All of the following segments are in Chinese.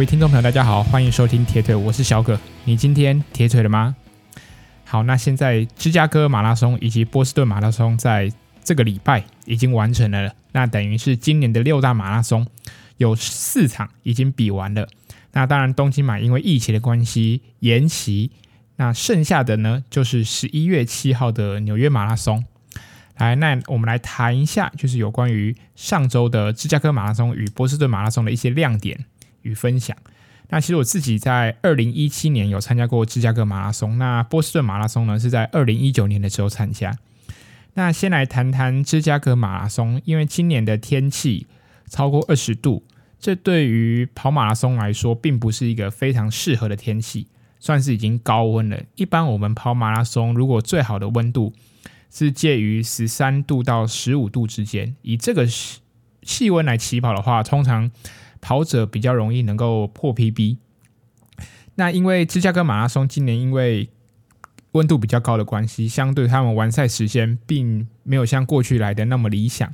各位听众朋友，大家好，欢迎收听铁腿，我是小葛。你今天铁腿了吗？好，那现在芝加哥马拉松以及波士顿马拉松在这个礼拜已经完成了，那等于是今年的六大马拉松有四场已经比完了。那当然，东京马因为疫情的关系延期，那剩下的呢就是十一月七号的纽约马拉松。来，那我们来谈一下，就是有关于上周的芝加哥马拉松与波士顿马拉松的一些亮点与分享。那其实我自己在二零一七年有参加过芝加哥马拉松，那波士顿马拉松呢是在二零一九年的时候参加。那先来谈谈芝加哥马拉松，因为今年的天气超过二十度，这对于跑马拉松来说并不是一个非常适合的天气，算是已经高温了。一般我们跑马拉松，如果最好的温度，是介于十三度到十五度之间，以这个气温来起跑的话，通常跑者比较容易能够破 PB。那因为芝加哥马拉松今年因为温度比较高的关系，相对他们完赛时间并没有像过去来的那么理想。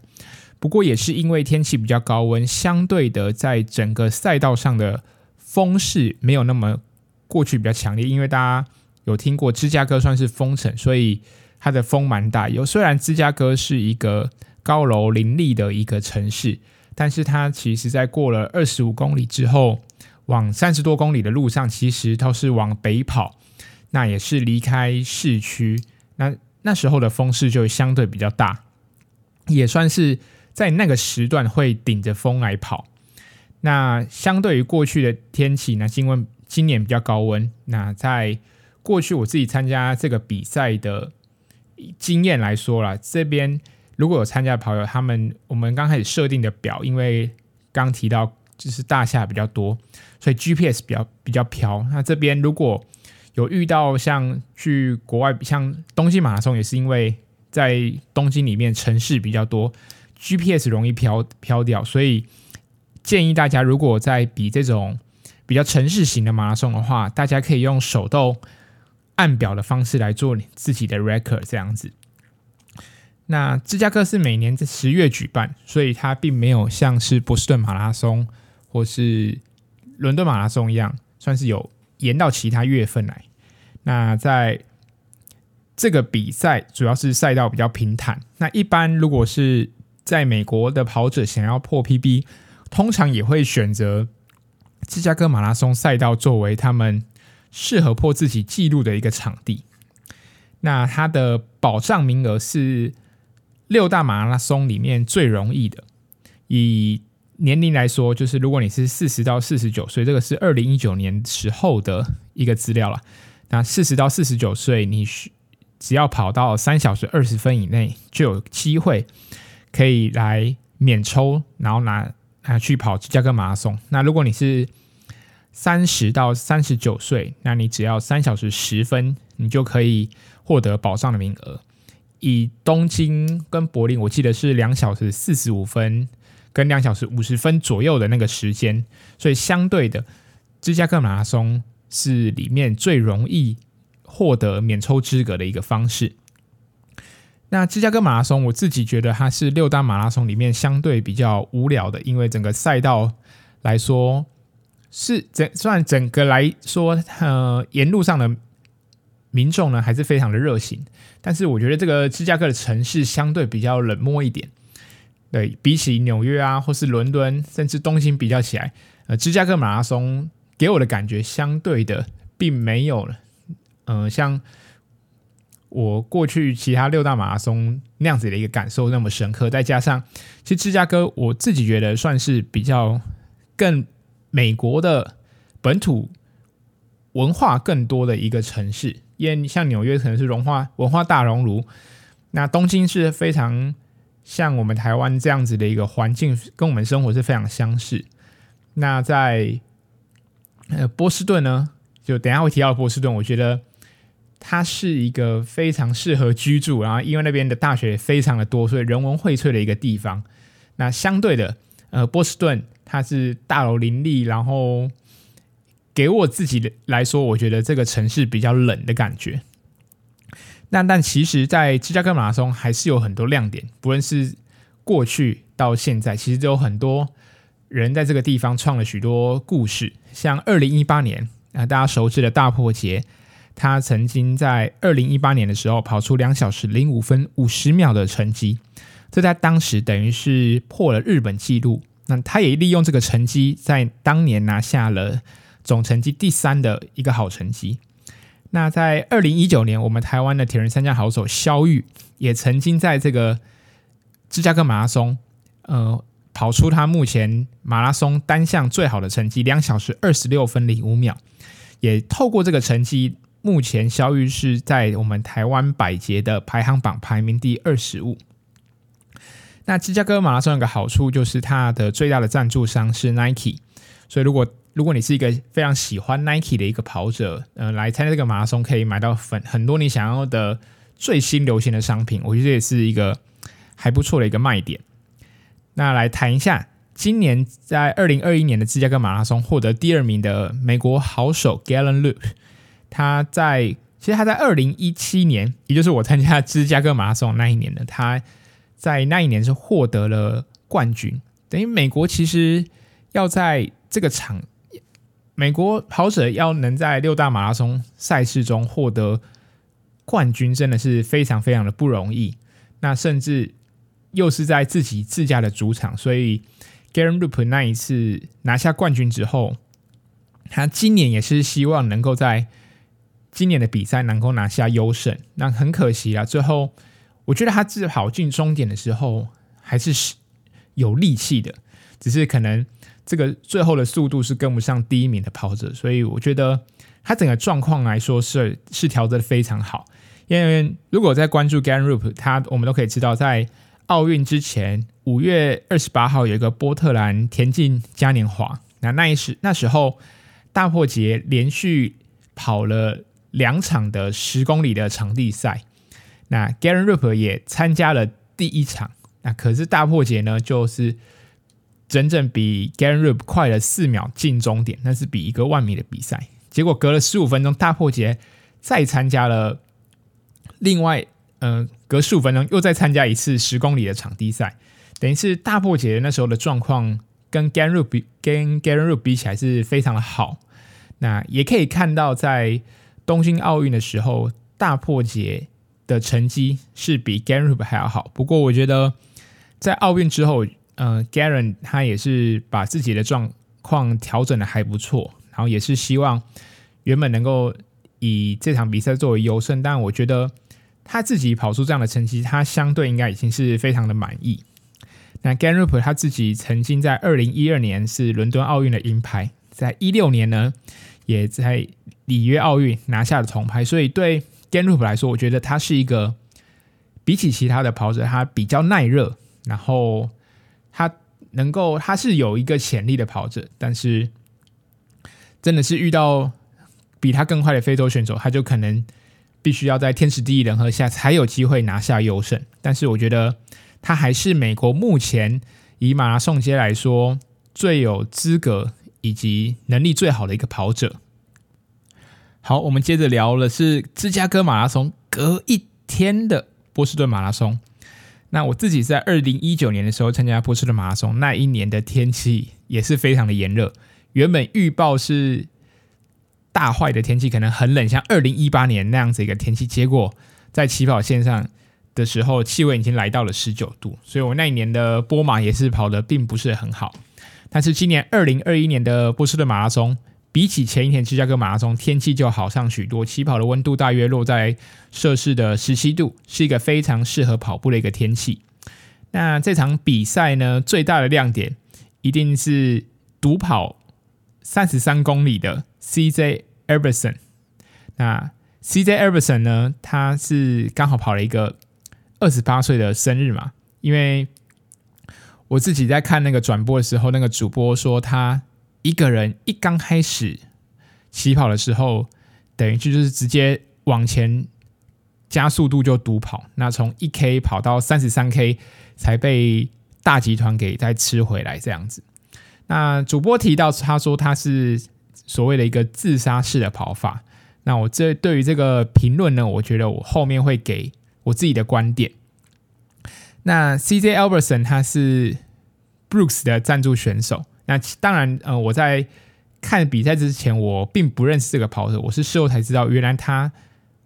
不过也是因为天气比较高温，相对的在整个赛道上的风势没有那么过去比较强烈。因为大家有听过芝加哥算是风城，所以。它的风蛮大，有虽然芝加哥是一个高楼林立的一个城市，但是它其实在过了二十五公里之后，往三十多公里的路上，其实都是往北跑，那也是离开市区，那那时候的风势就相对比较大，也算是在那个时段会顶着风来跑。那相对于过去的天气呢，今温今年比较高温，那在过去我自己参加这个比赛的。经验来说啦，这边如果有参加的跑友，他们我们刚开始设定的表，因为刚提到就是大厦比较多，所以 GPS 比较比较飘。那这边如果有遇到像去国外，像东京马拉松，也是因为在东京里面城市比较多，GPS 容易飘飘掉，所以建议大家如果在比这种比较城市型的马拉松的话，大家可以用手动。按表的方式来做你自己的 record 这样子。那芝加哥是每年在十月举办，所以它并没有像是波士顿马拉松或是伦敦马拉松一样，算是有延到其他月份来。那在这个比赛主要是赛道比较平坦。那一般如果是在美国的跑者想要破 PB，通常也会选择芝加哥马拉松赛道作为他们。适合破自己纪录的一个场地，那它的保障名额是六大马拉松里面最容易的。以年龄来说，就是如果你是四十到四十九岁，这个是二零一九年时候的一个资料了。那四十到四十九岁，你只要跑到三小时二十分以内，就有机会可以来免抽，然后拿拿去跑芝加哥马拉松。那如果你是三十到三十九岁，那你只要三小时十分，你就可以获得保障的名额。以东京跟柏林，我记得是两小时四十五分跟两小时五十分左右的那个时间，所以相对的，芝加哥马拉松是里面最容易获得免抽资格的一个方式。那芝加哥马拉松，我自己觉得它是六大马拉松里面相对比较无聊的，因为整个赛道来说。是整算整个来说，呃，沿路上的民众呢还是非常的热情，但是我觉得这个芝加哥的城市相对比较冷漠一点。对，比起纽约啊，或是伦敦，甚至东京比较起来，呃，芝加哥马拉松给我的感觉相对的并没有嗯，呃，像我过去其他六大马拉松那样子的一个感受那么深刻。再加上，其实芝加哥我自己觉得算是比较更。美国的本土文化更多的一个城市，因为像纽约可能是文化文化大熔炉，那东京是非常像我们台湾这样子的一个环境，跟我们生活是非常相似。那在呃波士顿呢，就等下会提到波士顿，我觉得它是一个非常适合居住，然后因为那边的大学非常的多，所以人文荟萃的一个地方。那相对的，呃波士顿。它是大楼林立，然后给我自己来说，我觉得这个城市比较冷的感觉。那但其实，在芝加哥马拉松还是有很多亮点，不论是过去到现在，其实都有很多人在这个地方创了许多故事，像二零一八年啊，大家熟知的大破节，他曾经在二零一八年的时候跑出两小时零五分五十秒的成绩，这在当时等于是破了日本纪录。那他也利用这个成绩，在当年拿下了总成绩第三的一个好成绩。那在二零一九年，我们台湾的铁人三项好手萧玉也曾经在这个芝加哥马拉松，呃。跑出他目前马拉松单项最好的成绩，两小时二十六分零五秒，也透过这个成绩，目前萧玉是在我们台湾百捷的排行榜排名第二十五。那芝加哥马拉松有个好处就是它的最大的赞助商是 Nike，所以如果如果你是一个非常喜欢 Nike 的一个跑者，呃，来参加这个马拉松可以买到很很多你想要的最新流行的商品，我觉得这也是一个还不错的一个卖点。那来谈一下，今年在二零二一年的芝加哥马拉松获得第二名的美国好手 Galen Rupp，他在其实他在二零一七年，也就是我参加芝加哥马拉松那一年呢，他在那一年是获得了冠军。等于美国其实要在这个场，美国跑者要能在六大马拉松赛事中获得冠军，真的是非常非常的不容易。那甚至。又是在自己自家的主场，所以 Galen Rupp 那一次拿下冠军之后，他今年也是希望能够在今年的比赛能够拿下优胜。那很可惜啊，最后我觉得他自跑进终点的时候还是有力气的，只是可能这个最后的速度是跟不上第一名的跑者，所以我觉得他整个状况来说是是调整的非常好。因为如果在关注 Garen Rupp，他我们都可以知道在。奥运之前，五月二十八号有一个波特兰田径嘉年华。那那一时那时候，大破节连续跑了两场的十公里的场地赛。那 Garen Rupp 也参加了第一场。那可是大破节呢，就是整整比 Galen Rupp 快了四秒进终点。那是比一个万米的比赛。结果隔了十五分钟，大破节再参加了另外。嗯、隔十五分钟又再参加一次十公里的场地赛，等于是大破节那时候的状况跟 Galen Rupp 比，跟 Galen Rupp 比起来是非常的好。那也可以看到，在东京奥运的时候，大破节的成绩是比 Galen Rupp 还要好。不过我觉得在奥运之后，呃，Garen 他也是把自己的状况调整的还不错，然后也是希望原本能够以这场比赛作为优胜，但我觉得。他自己跑出这样的成绩，他相对应该已经是非常的满意。那 Galen Rupp 他自己曾经在二零一二年是伦敦奥运的银牌，在一六年呢，也在里约奥运拿下了铜牌。所以对 Galen Rupp 来说，我觉得他是一个比起其他的跑者，他比较耐热，然后他能够他是有一个潜力的跑者，但是真的是遇到比他更快的非洲选手，他就可能。必须要在天时地利人和下才有机会拿下优胜，但是我觉得他还是美国目前以马拉松街来说最有资格以及能力最好的一个跑者。好，我们接着聊的是芝加哥马拉松隔一天的波士顿马拉松。那我自己在二零一九年的时候参加波士顿马拉松，那一年的天气也是非常的炎热，原本预报是。大坏的天气可能很冷，像二零一八年那样子一个天气，结果在起跑线上的时候，气温已经来到了十九度，所以我那一年的波马也是跑得并不是很好。但是今年二零二一年的波士顿马拉松，比起前一天芝加哥马拉松，天气就好上许多，起跑的温度大约落在摄氏的十七度，是一个非常适合跑步的一个天气。那这场比赛呢，最大的亮点一定是独跑三十三公里的 CJ。Iverson，那 CJ Iverson 呢？他是刚好跑了一个二十八岁的生日嘛。因为我自己在看那个转播的时候，那个主播说他一个人一刚开始起跑的时候，等于就是直接往前加速度就独跑，那从一 K 跑到三十三 K 才被大集团给再吃回来这样子。那主播提到他说他是。所谓的一个自杀式的跑法，那我这对于这个评论呢，我觉得我后面会给我自己的观点。那 CJ Albertson 他是 Brooks 的赞助选手，那当然，呃，我在看比赛之前，我并不认识这个跑者，我是事后才知道，原来他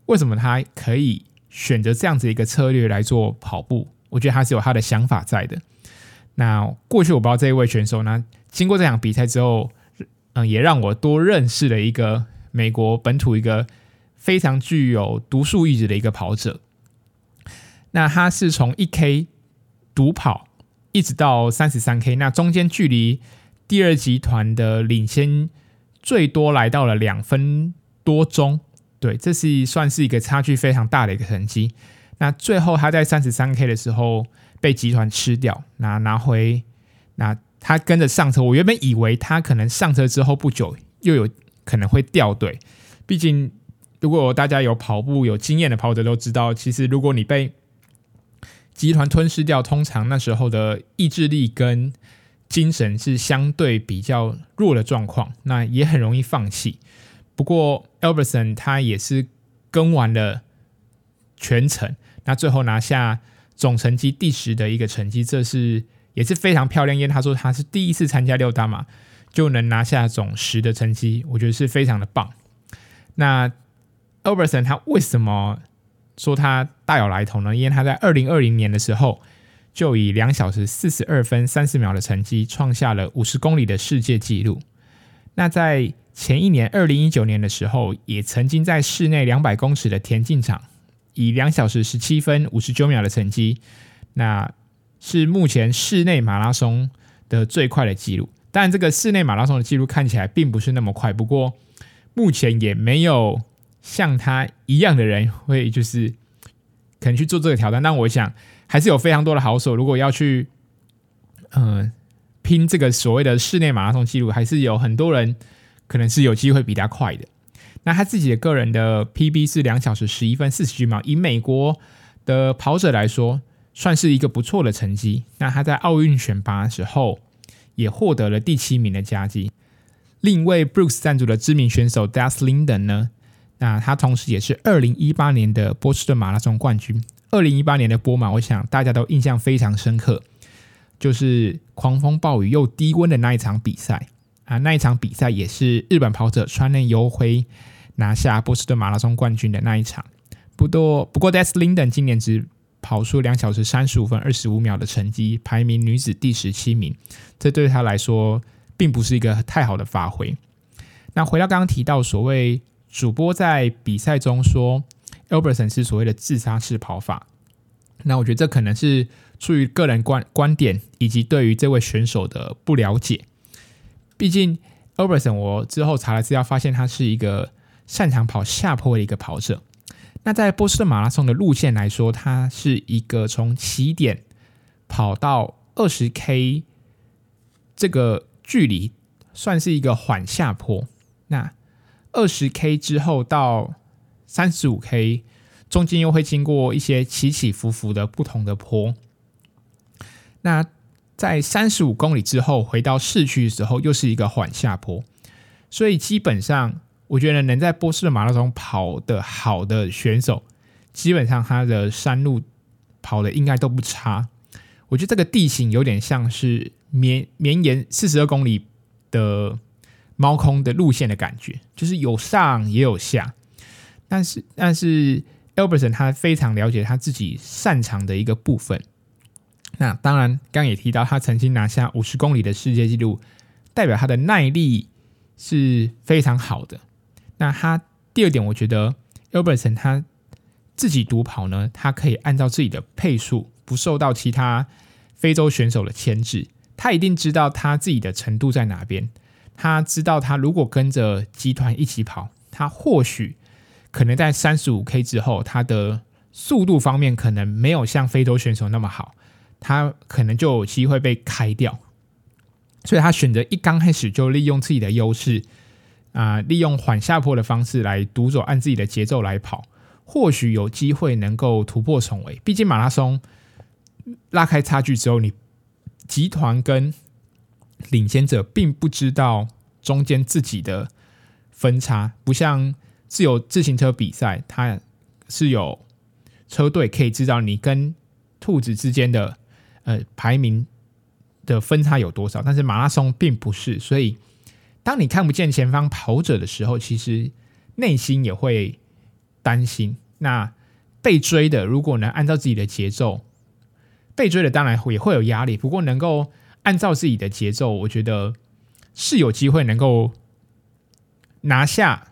为什么他可以选择这样子一个策略来做跑步。我觉得他是有他的想法在的。那过去我不知道这一位选手呢，经过这场比赛之后，嗯，也让我多认识了一个美国本土一个非常具有独树一帜的一个跑者。那他是从一 K 独跑一直到三十三 K，那中间距离。第二集团的领先最多来到了两分多钟，对，这是算是一个差距非常大的一个成绩。那最后他在三十三 K 的时候被集团吃掉，拿拿回，那他跟着上车。我原本以为他可能上车之后不久又有可能会掉队，毕竟如果大家有跑步有经验的跑者都知道，其实如果你被集团吞噬掉，通常那时候的意志力跟精神是相对比较弱的状况，那也很容易放弃。不过 Albertson 他也是跟完了全程，那最后拿下总成绩第十的一个成绩，这是也是非常漂亮。因为他说他是第一次参加六大马就能拿下总十的成绩，我觉得是非常的棒。那 Albertson 他为什么说他大有来头呢？因为他在二零二零年的时候。就以两小时四十二分三十秒的成绩创下了五十公里的世界纪录。那在前一年二零一九年的时候，也曾经在室内两百公尺的田径场以两小时十七分五十九秒的成绩，那是目前室内马拉松的最快的纪录。但，这个室内马拉松的纪录看起来并不是那么快，不过目前也没有像他一样的人会就是可能去做这个挑战。但我想。还是有非常多的好手，如果要去，嗯、呃，拼这个所谓的室内马拉松记录，还是有很多人可能是有机会比他快的。那他自己的个人的 PB 是两小时十一分四十九秒，以美国的跑者来说，算是一个不错的成绩。那他在奥运选拔的时候也获得了第七名的佳绩。另一位 Brooks 赞助的知名选手 Das Linden 呢，那他同时也是二零一八年的波士顿马拉松冠军。二零一八年的波马，我想大家都印象非常深刻，就是狂风暴雨又低温的那一场比赛啊！那一场比赛也是日本跑者川内优辉拿下波士顿马拉松冠军的那一场。不多，不过 Das Linden 今年只跑出两小时三十五分二十五秒的成绩，排名女子第十七名，这对他来说并不是一个太好的发挥。那回到刚刚提到，所谓主播在比赛中说。Albertson 是所谓的自杀式跑法，那我觉得这可能是出于个人观观点以及对于这位选手的不了解。毕竟 Albertson 我之后查了资料，发现他是一个擅长跑下坡的一个跑者。那在波士顿马拉松的路线来说，它是一个从起点跑到二十 K 这个距离，算是一个缓下坡。那二十 K 之后到三十五 K，中间又会经过一些起起伏伏的不同的坡。那在三十五公里之后回到市区的时候，又是一个缓下坡。所以基本上，我觉得能在波士顿马拉松跑得好的选手，基本上他的山路跑的应该都不差。我觉得这个地形有点像是绵绵延四十二公里的猫空的路线的感觉，就是有上也有下。但是，但是 Albertson 他非常了解他自己擅长的一个部分。那当然，刚也提到他曾经拿下五十公里的世界纪录，代表他的耐力是非常好的。那他第二点，我觉得 Albertson 他自己独跑呢，他可以按照自己的配速，不受到其他非洲选手的牵制。他一定知道他自己的程度在哪边。他知道他如果跟着集团一起跑，他或许。可能在三十五 K 之后，他的速度方面可能没有像非洲选手那么好，他可能就有机会被开掉，所以他选择一刚开始就利用自己的优势，啊、利用缓下坡的方式来独走，按自己的节奏来跑，或许有机会能够突破重围。毕竟马拉松拉开差距之后，你集团跟领先者并不知道中间自己的分差，不像。自由自行车比赛，它是有车队可以知道你跟兔子之间的呃排名的分差有多少，但是马拉松并不是，所以当你看不见前方跑者的时候，其实内心也会担心。那被追的如果能按照自己的节奏，被追的当然也会有压力，不过能够按照自己的节奏，我觉得是有机会能够拿下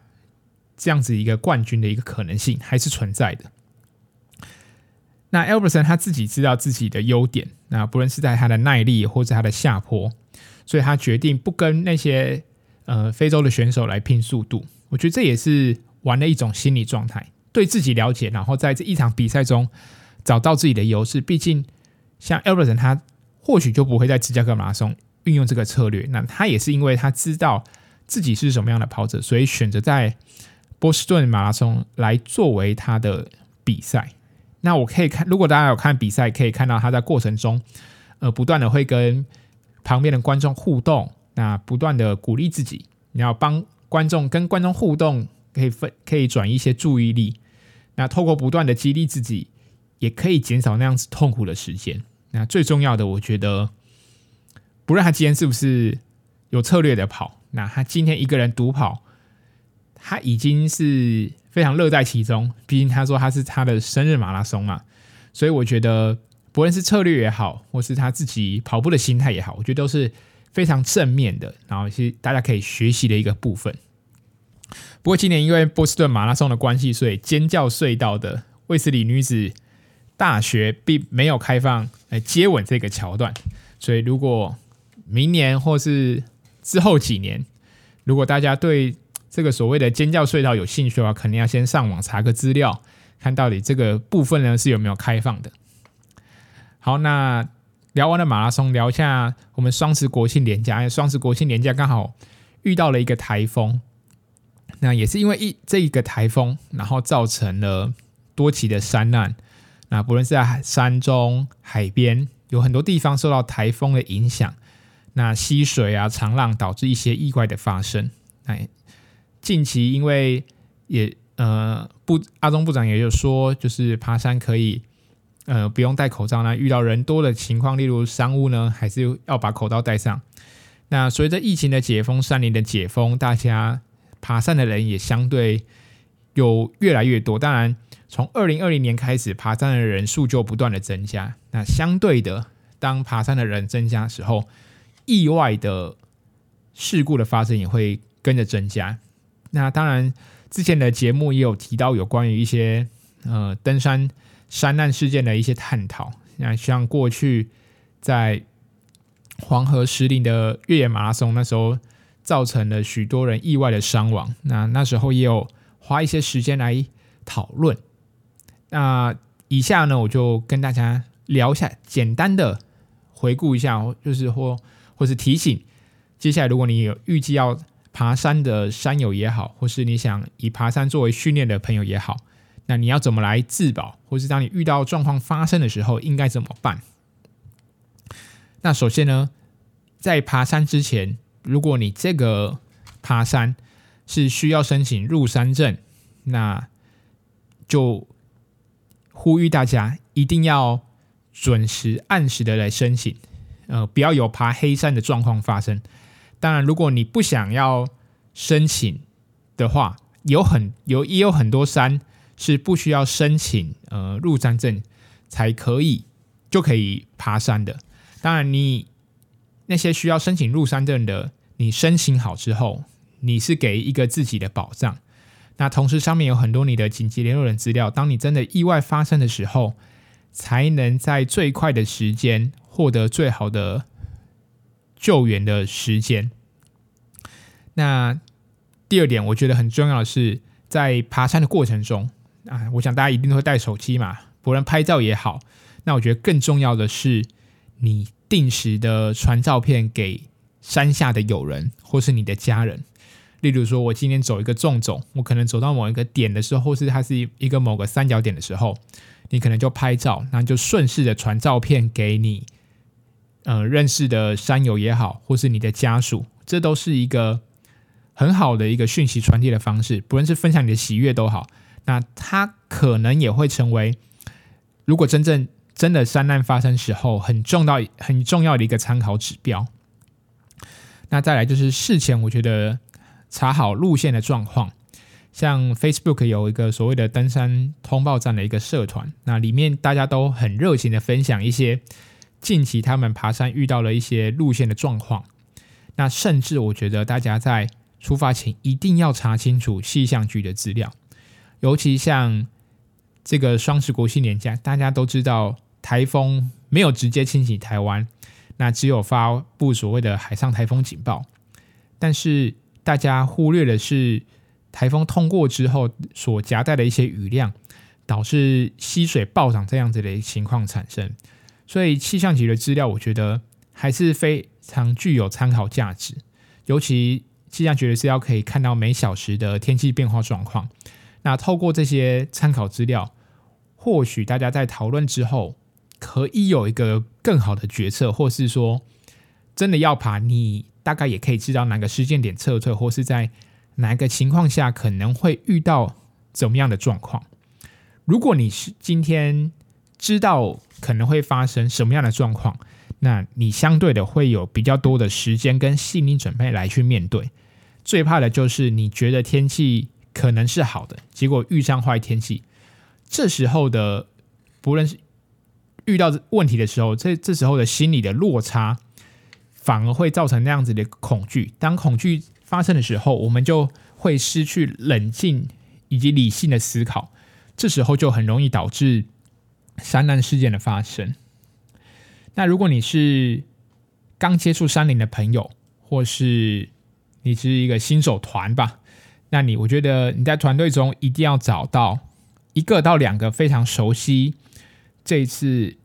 这样子一个冠军的一个可能性还是存在的。那 Albertson 他自己知道自己的优点，那不论是在他的耐力或者他的下坡，所以他决定不跟那些呃非洲的选手来拼速度。我觉得这也是玩的一种心理状态，对自己了解，然后在这一场比赛中找到自己的优势。毕竟像 Albertson 他或许就不会在芝加哥马拉松运用这个策略，那他也是因为他知道自己是什么样的跑者，所以选择在波士顿马拉松来作为他的比赛。那我可以看，如果大家有看比赛，可以看到他在过程中，呃，不断的会跟旁边的观众互动，那不断的鼓励自己，你要帮观众跟观众互动，可以分可以转移一些注意力，那透过不断的激励自己，也可以减少那样子痛苦的时间。那最重要的，我觉得，不论他今天是不是有策略的跑，那他今天一个人独跑，他已经是。非常乐在其中，毕竟他说他是他的生日马拉松嘛，所以我觉得不论是策略也好，或是他自己跑步的心态也好，我觉得都是非常正面的，然后是大家可以学习的一个部分。不过今年因为波士顿马拉松的关系，所以尖叫隧道的卫斯理女子大学并没有开放来接吻这个桥段，所以如果明年或是之后几年，如果大家对这个所谓的尖叫隧道有兴趣的话，肯定要先上网查个资料，看到底这个部分呢是有没有开放的。好，那聊完了马拉松，聊一下我们双十国庆连假。因为双十国庆连假刚好遇到了一个台风，那也是因为一这一个台风，然后造成了多起的山难。那不论是在山中、海边，有很多地方受到台风的影响，那溪水啊、长浪导致一些意外的发生。哎。近期因为也呃部阿中部长也有说，就是爬山可以呃不用戴口罩，那遇到人多的情况，例如商务呢，还是要把口罩戴上。那随着疫情的解封，山林的解封，大家爬山的人也相对有越来越多。当然，从二零二零年开始，爬山的人数就不断的增加。那相对的，当爬山的人增加时候，意外的事故的发生也会跟着增加。那当然，之前的节目也有提到有关于一些呃登山山难事件的一些探讨。那像过去在黄河石林的越野马拉松，那时候造成了许多人意外的伤亡。那那时候也有花一些时间来讨论。那以下呢，我就跟大家聊一下，简单的回顾一下，就是或或是提醒，接下来如果你有预计要。爬山的山友也好，或是你想以爬山作为训练的朋友也好，那你要怎么来自保，或是当你遇到状况发生的时候，应该怎么办？那首先呢，在爬山之前，如果你这个爬山是需要申请入山证，那就呼吁大家一定要准时按时的来申请，呃，不要有爬黑山的状况发生。当然，如果你不想要申请的话，有很有也有很多山是不需要申请呃入山证才可以就可以爬山的。当然，你那些需要申请入山证的，你申请好之后，你是给一个自己的保障。那同时上面有很多你的紧急联络人资料，当你真的意外发生的时候，才能在最快的时间获得最好的。救援的时间。那第二点，我觉得很重要的是，在爬山的过程中啊，我想大家一定都会带手机嘛，不论拍照也好。那我觉得更重要的是，你定时的传照片给山下的友人或是你的家人。例如说，我今天走一个纵走，我可能走到某一个点的时候，或是它是一个某个三角点的时候，你可能就拍照，那就顺势的传照片给你。呃，认识的山友也好，或是你的家属，这都是一个很好的一个讯息传递的方式。不论是分享你的喜悦都好，那它可能也会成为，如果真正真的山难发生时候很重要很重要的一个参考指标。那再来就是事前，我觉得查好路线的状况。像 Facebook 有一个所谓的登山通报站的一个社团，那里面大家都很热情的分享一些近期他们爬山遇到了一些路线的状况。那甚至我觉得大家在出发前一定要查清楚气象局的资料，尤其像这个双十国庆年假，大家都知道台风没有直接侵袭台湾，那只有发布所谓的海上台风警报，但是大家忽略的是。台风通过之后所夹带的一些雨量，导致溪水暴涨这样子的情况产生，所以气象局的资料我觉得还是非常具有参考价值。尤其气象局的资料可以看到每小时的天气变化状况，那透过这些参考资料，或许大家在讨论之后可以有一个更好的决策，或是说真的要爬，你大概也可以知道哪个时间点撤退，或是在。哪个情况下可能会遇到怎么样的状况？如果你是今天知道可能会发生什么样的状况，那你相对的会有比较多的时间跟心理准备来去面对。最怕的就是你觉得天气可能是好的，结果遇上坏天气，这时候的不论是遇到问题的时候，这这时候的心理的落差，反而会造成那样子的恐惧。当恐惧发生的时候，我们就会失去冷静以及理性的思考，这时候就很容易导致山难事件的发生。那如果你是刚接触山林的朋友，或是你是一个新手团吧，那你我觉得你在团队中一定要找到一个到两个非常熟悉这一次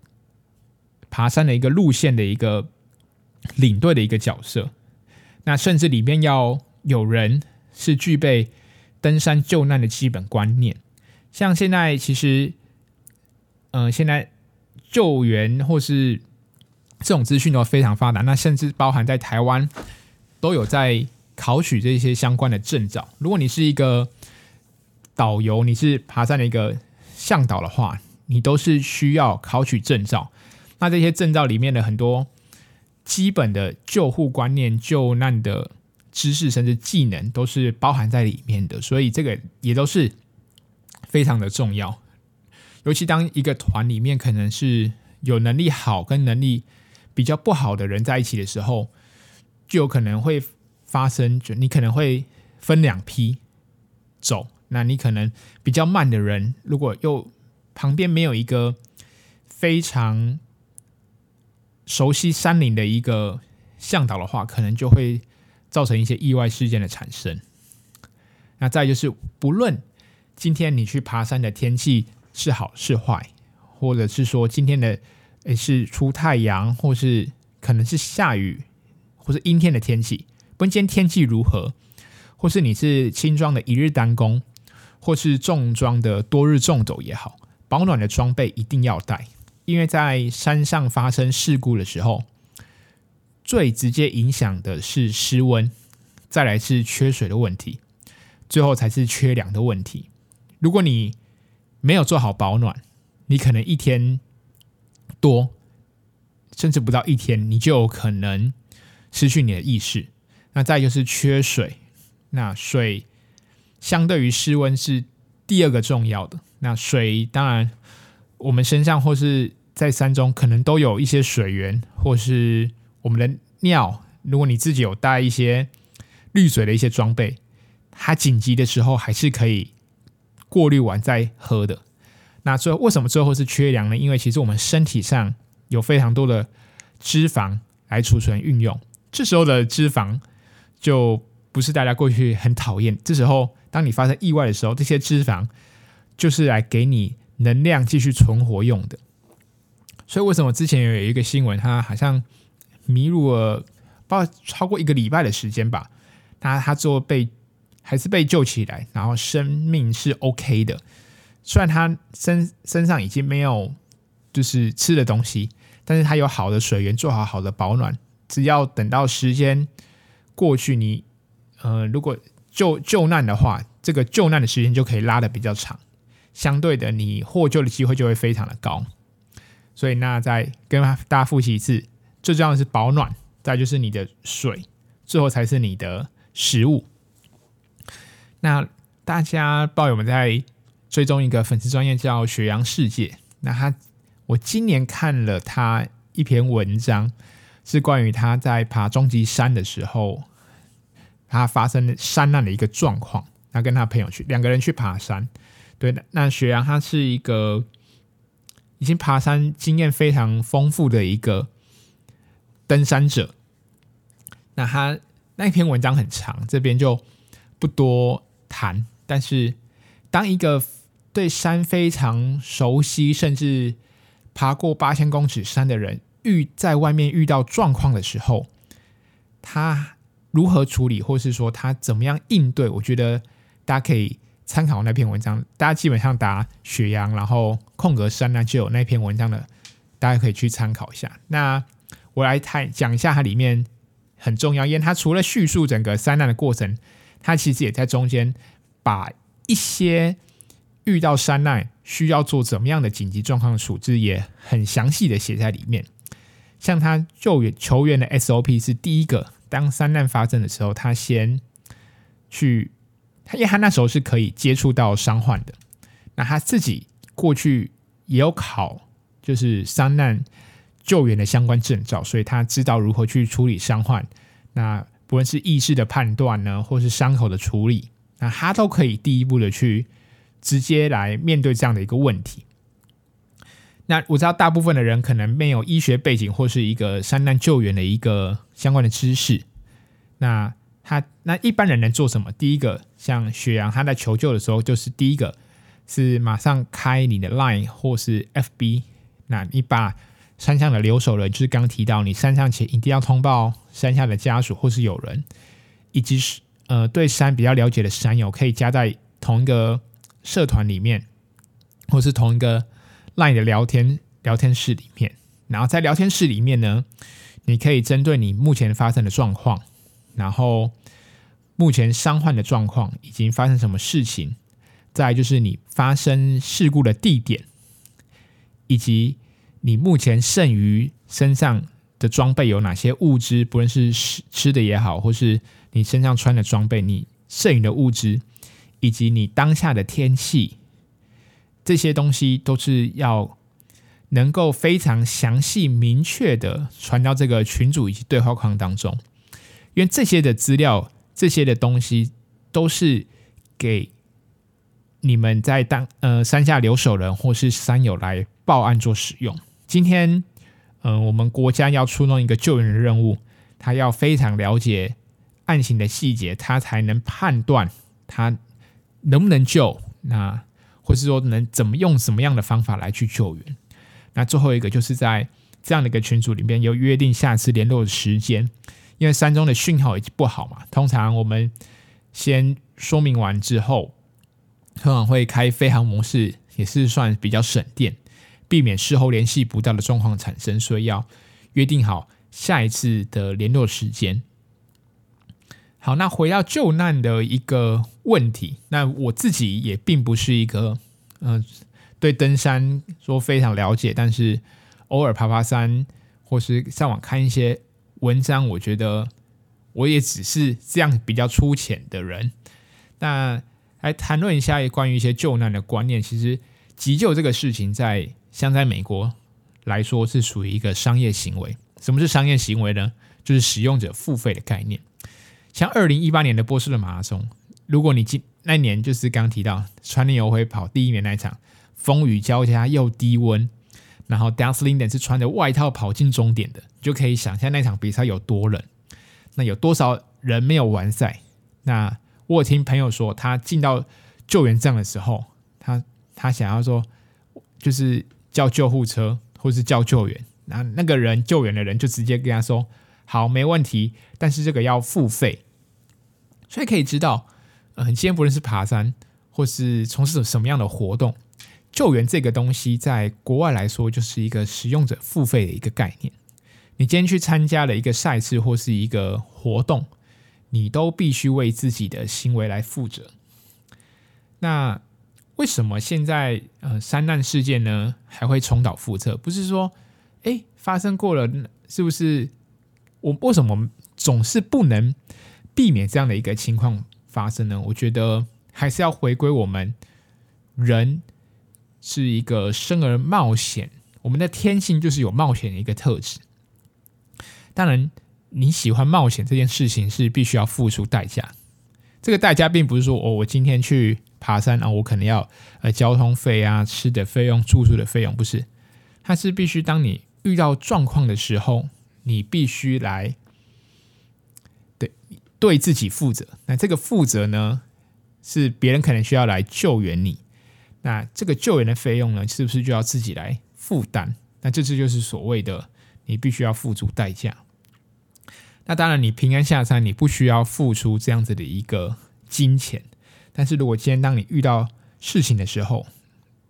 爬山的一个路线的一个领队的一个角色。那甚至里面要有人是具备登山救难的基本观念，像现在其实，呃，现在救援或是这种资讯都非常发达，那甚至包含在台湾都有在考取这些相关的证照。如果你是一个导游，你是爬山的一个向导的话，你都是需要考取证照。那这些证照里面的很多。基本的救护观念、救难的知识，甚至技能，都是包含在里面的，所以这个也都是非常的重要。尤其当一个团里面可能是有能力好跟能力比较不好的人在一起的时候，就有可能会发生，就你可能会分两批走。那你可能比较慢的人，如果又旁边没有一个非常熟悉山林的一个向导的话，可能就会造成一些意外事件的产生。那再就是，不论今天你去爬山的天气是好是坏，或者是说今天的诶是出太阳，或是可能是下雨，或是阴天的天气，不论今天天气如何，或是你是轻装的一日单工，或是重装的多日重走也好，保暖的装备一定要带。因为在山上发生事故的时候，最直接影响的是失温，再来是缺水的问题，最后才是缺粮的问题。如果你没有做好保暖，你可能一天多，甚至不到一天，你就有可能失去你的意识。那再就是缺水，那水相对于室温是第二个重要的。那水当然。我们身上或是在山中，可能都有一些水源，或是我们的尿。如果你自己有带一些滤水的一些装备，它紧急的时候还是可以过滤完再喝的。那最后为什么最后是缺粮呢？因为其实我们身体上有非常多的脂肪来储存运用，这时候的脂肪就不是大家过去很讨厌。这时候当你发生意外的时候，这些脂肪就是来给你。能量继续存活用的，所以为什么之前有一个新闻，他好像迷路了，不知道超过一个礼拜的时间吧，他他最后被还是被救起来，然后生命是 OK 的，虽然他身身上已经没有就是吃的东西，但是他有好的水源，做好好的保暖，只要等到时间过去，你呃如果救救难的话，这个救难的时间就可以拉的比较长。相对的，你获救的机会就会非常的高。所以那再跟大家复习一次，最重要的是保暖，再就是你的水，最后才是你的食物。那大家不知道有没有在追踪一个粉丝专业叫雪阳世界？那他我今年看了他一篇文章，是关于他在爬终极山的时候，他发生山难的一个状况。他跟他朋友去两个人去爬山，对，那雪阳他是一个已经爬山经验非常丰富的一个登山者。那他那篇文章很长，这边就不多谈。但是当一个对山非常熟悉，甚至爬过八千公尺山的人遇在外面遇到状况的时候，他如何处理，或是说他怎么样应对？我觉得大家可以参考那篇文章。大家基本上打雪阳，然后空格山难就有那篇文章的，大家可以去参考一下。那我来谈讲一下它里面很重要，因为它除了叙述整个山难的过程，他其实也在中间把一些。遇到山难需要做怎么样的紧急状况处置，也很详细的写在里面。像他救援求援的 SOP 是第一个，当山难发生的时候，他先去，因为他那时候是可以接触到伤患的。那他自己过去也有考，就是山难救援的相关证照，所以他知道如何去处理伤患。那不论是意识的判断呢，或是伤口的处理，那他都可以第一步的去。直接来面对这样的一个问题。那我知道大部分的人可能没有医学背景或是一个山难救援的一个相关的知识。那他那一般人能做什么？第一个，像雪阳他在求救的时候，就是第一个是马上开你的 Line 或是 FB。那你把山上的留守人，就是刚提到，你山上前一定要通报山下的家属或是友人，以及是呃对山比较了解的山友，可以加在同一个。社团里面，或是同一个 LINE 的聊天聊天室里面，然后在聊天室里面呢，你可以针对你目前发生的状况，然后目前伤患的状况，已经发生什么事情，再就是你发生事故的地点，以及你目前剩余身上的装备有哪些物资，不论是吃吃的也好，或是你身上穿的装备，你剩余的物资。以及你当下的天气，这些东西都是要能够非常详细明确的传到这个群组以及对话框当中，因为这些的资料、这些的东西都是给你们在当呃山下留守人或是山友来报案做使用。今天，嗯、我们国家要出动一个救援的任务，他要非常了解案情的细节，他才能判断他。能不能救？那或是说能怎么用什么样的方法来去救援？那最后一个就是在这样的一个群组里面有约定下次联络的时间，因为山中的讯号已经不好嘛。通常我们先说明完之后，通常会开飞航模式，也是算比较省电，避免事后联系不到的状况产生。所以要约定好下一次的联络时间。好，那回到救难的一个问题，那我自己也并不是一个，嗯、对登山说非常了解，但是偶尔爬爬山或是上网看一些文章，我觉得我也只是这样比较粗浅的人。那来谈论一下关于一些救难的观念，其实急救这个事情在像在美国来说是属于一个商业行为。什么是商业行为呢？就是使用者付费的概念。像二零一八年的波士顿马拉松，如果你今那年就是刚提到川内游会跑第一年那一场，风雨交加又低温，然后 Dance Linden 是穿着外套跑进终点的，你就可以想象那场比赛有多冷。那有多少人没有完赛？那我有听朋友说，他进到救援站的时候，他他想要说，就是叫救护车或是叫救援，那那个人救援的人就直接跟他说。好，没问题，但是这个要付费，所以可以知道，呃，今天不论是爬山或是从事什么样的活动，救援这个东西在国外来说就是一个使用者付费的一个概念。你今天去参加了一个赛事或是一个活动，你都必须为自己的行为来负责。那为什么现在呃山难事件呢还会重蹈覆辙？不是说哎发生过了，是不是我为什么总是不能避免这样的一个情况发生呢？我觉得还是要回归我们人是一个生而冒险，我们的天性就是有冒险的一个特质。当然，你喜欢冒险这件事情是必须要付出代价。这个代价并不是说哦，我今天去爬山啊，我可能要呃交通费啊、吃的费用、住宿的费用，不是。它是必须当你遇到状况的时候，你必须来对对自己负责。那这个负责呢，是别人可能需要来救援你。那这个救援的费用呢，是不是就要自己来负担？那这次就是所谓的。你必须要付出代价。那当然，你平安下山，你不需要付出这样子的一个金钱。但是如果今天当你遇到事情的时候，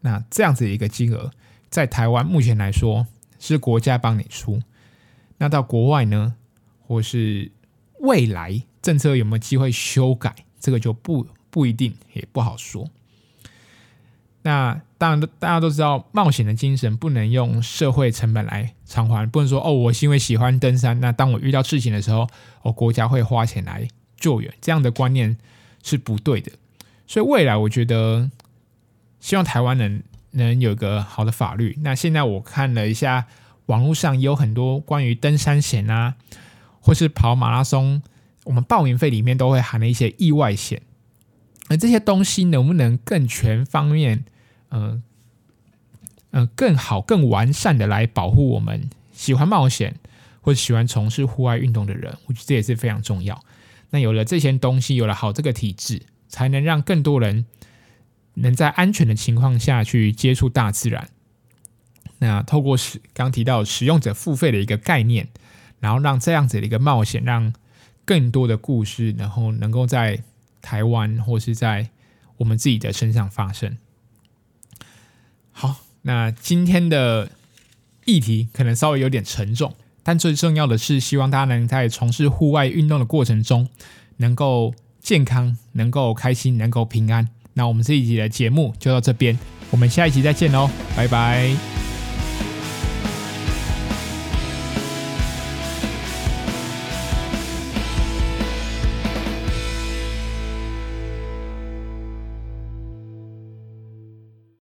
那这样子一个金额，在台湾目前来说是国家帮你出。那到国外呢，或是未来政策有没有机会修改，这个就不不一定，也不好说。那当然，大家都知道，冒险的精神不能用社会成本来偿还。不能说哦，我是因为喜欢登山，那当我遇到事情的时候，哦，国家会花钱来救援，这样的观念是不对的。所以未来，我觉得希望台湾能能有个好的法律。那现在我看了一下，网络上也有很多关于登山险啊，或是跑马拉松，我们报名费里面都会含了一些意外险。而这些东西能不能更全方面？嗯嗯、更好、更完善的来保护我们喜欢冒险或者喜欢从事户外运动的人，我觉得这也是非常重要。那有了这些东西，有了好这个体制，才能让更多人能在安全的情况下去接触大自然。那透过使刚提到使用者付费的一个概念，然后让这样子的一个冒险，让更多的故事，然后能够在台湾或是在我们自己的身上发生。好，那今天的议题可能稍微有点沉重，但最重要的是，希望大家能在从事户外运动的过程中，能够健康，能够开心，能够平安。那我们这一集的节目就到这边，我们下一集再见喽，拜拜。